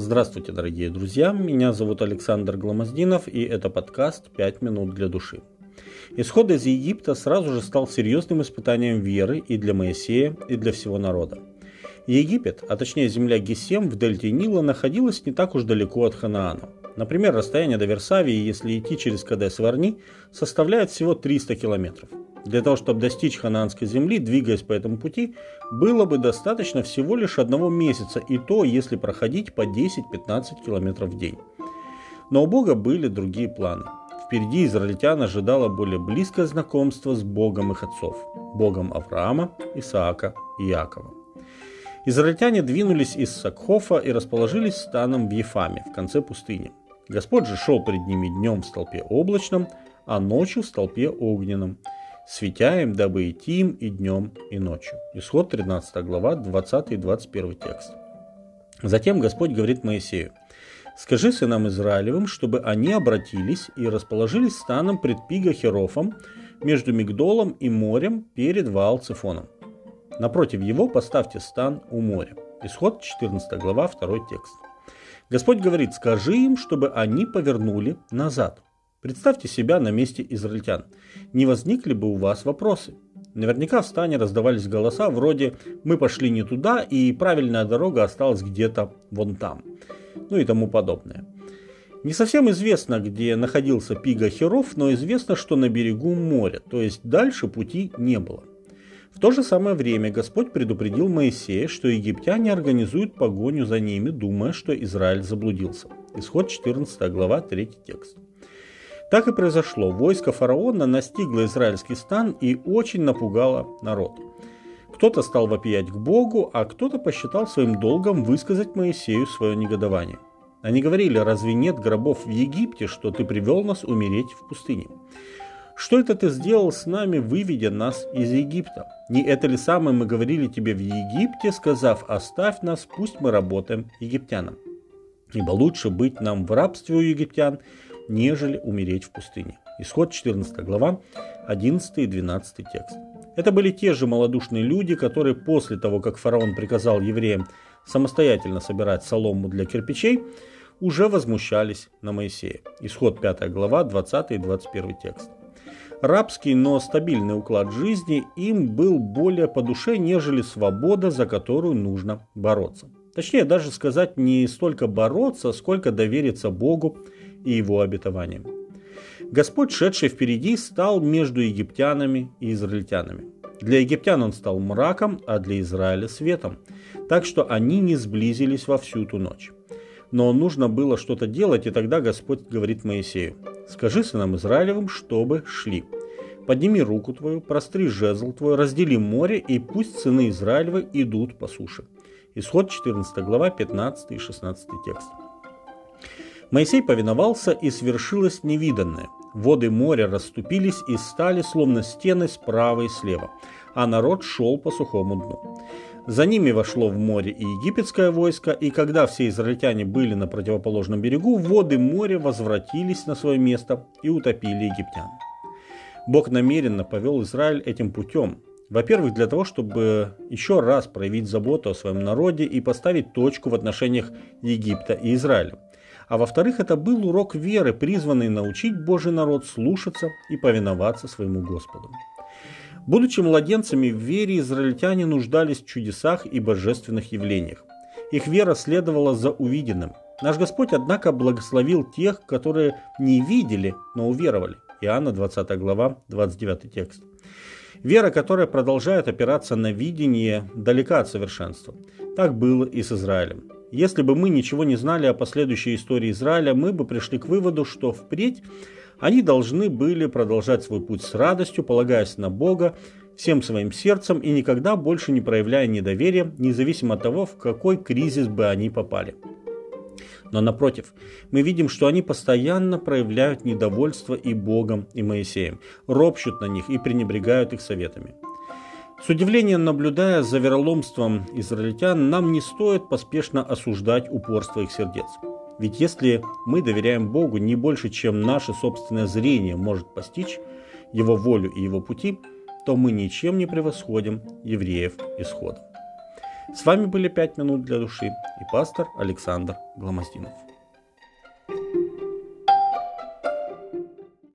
Здравствуйте, дорогие друзья! Меня зовут Александр Гломоздинов, и это подкаст «Пять минут для души». Исход из Египта сразу же стал серьезным испытанием веры и для Моисея, и для всего народа. Египет, а точнее земля Гесем в дельте Нила, находилась не так уж далеко от Ханаана. Например, расстояние до Версавии, если идти через Кадес Варни, составляет всего 300 километров. Для того, чтобы достичь ханаанской земли, двигаясь по этому пути, было бы достаточно всего лишь одного месяца, и то, если проходить по 10-15 километров в день. Но у Бога были другие планы. Впереди израильтян ожидало более близкое знакомство с Богом их отцов, Богом Авраама, Исаака и Иакова. Израильтяне двинулись из Сакхофа и расположились станом в Ефаме, в конце пустыни. Господь же шел перед ними днем в столпе облачном, а ночью в столпе огненном – светя им, дабы идти им и днем, и ночью. Исход 13 глава, 20 и 21 текст. Затем Господь говорит Моисею, «Скажи сынам Израилевым, чтобы они обратились и расположились станом пред Пигахерофом между Мигдолом и морем перед Ваал-Цифоном. Напротив его поставьте стан у моря». Исход 14 глава, 2 текст. Господь говорит, скажи им, чтобы они повернули назад. Представьте себя на месте израильтян. Не возникли бы у вас вопросы? Наверняка в стане раздавались голоса вроде «мы пошли не туда, и правильная дорога осталась где-то вон там», ну и тому подобное. Не совсем известно, где находился Пига Херов, но известно, что на берегу моря, то есть дальше пути не было. В то же самое время Господь предупредил Моисея, что египтяне организуют погоню за ними, думая, что Израиль заблудился. Исход 14 глава, 3 текст. Так и произошло. Войско фараона настигло израильский стан и очень напугало народ. Кто-то стал вопиять к Богу, а кто-то посчитал своим долгом высказать Моисею свое негодование. Они говорили, разве нет гробов в Египте, что ты привел нас умереть в пустыне? Что это ты сделал с нами, выведя нас из Египта? Не это ли самое мы говорили тебе в Египте, сказав, оставь нас, пусть мы работаем египтянам? Ибо лучше быть нам в рабстве у египтян, нежели умереть в пустыне. Исход 14 глава, 11 и 12 текст. Это были те же малодушные люди, которые после того, как фараон приказал евреям самостоятельно собирать солому для кирпичей, уже возмущались на Моисея. Исход 5 глава, 20 и 21 текст. Рабский, но стабильный уклад жизни им был более по душе, нежели свобода, за которую нужно бороться. Точнее, даже сказать не столько бороться, сколько довериться Богу и его обетованиям. Господь, шедший впереди, стал между египтянами и израильтянами. Для египтян он стал мраком, а для Израиля светом, так что они не сблизились во всю ту ночь. Но нужно было что-то делать, и тогда Господь говорит Моисею, «Скажи сынам Израилевым, чтобы шли. Подними руку твою, простри жезл твой, раздели море, и пусть сыны Израилевы идут по суше». Исход 14 глава, 15 и 16 текст. Моисей повиновался, и свершилось невиданное. Воды моря расступились и стали словно стены справа и слева, а народ шел по сухому дну. За ними вошло в море и египетское войско, и когда все израильтяне были на противоположном берегу, воды моря возвратились на свое место и утопили египтян. Бог намеренно повел Израиль этим путем, во-первых, для того, чтобы еще раз проявить заботу о своем народе и поставить точку в отношениях Египта и Израиля а во-вторых, это был урок веры, призванный научить Божий народ слушаться и повиноваться своему Господу. Будучи младенцами в вере, израильтяне нуждались в чудесах и божественных явлениях. Их вера следовала за увиденным. Наш Господь, однако, благословил тех, которые не видели, но уверовали. Иоанна 20 глава, 29 текст. Вера, которая продолжает опираться на видение, далека от совершенства. Так было и с Израилем. Если бы мы ничего не знали о последующей истории Израиля, мы бы пришли к выводу, что впредь они должны были продолжать свой путь с радостью, полагаясь на Бога всем своим сердцем и никогда больше не проявляя недоверия, независимо от того, в какой кризис бы они попали. Но напротив, мы видим, что они постоянно проявляют недовольство и Богом, и Моисеем, ропщут на них и пренебрегают их советами. С удивлением наблюдая за вероломством израильтян, нам не стоит поспешно осуждать упорство их сердец. Ведь если мы доверяем Богу не больше, чем наше собственное зрение может постичь, Его волю и Его пути, то мы ничем не превосходим евреев исхода. С вами были «Пять минут для души» и пастор Александр Гломоздинов.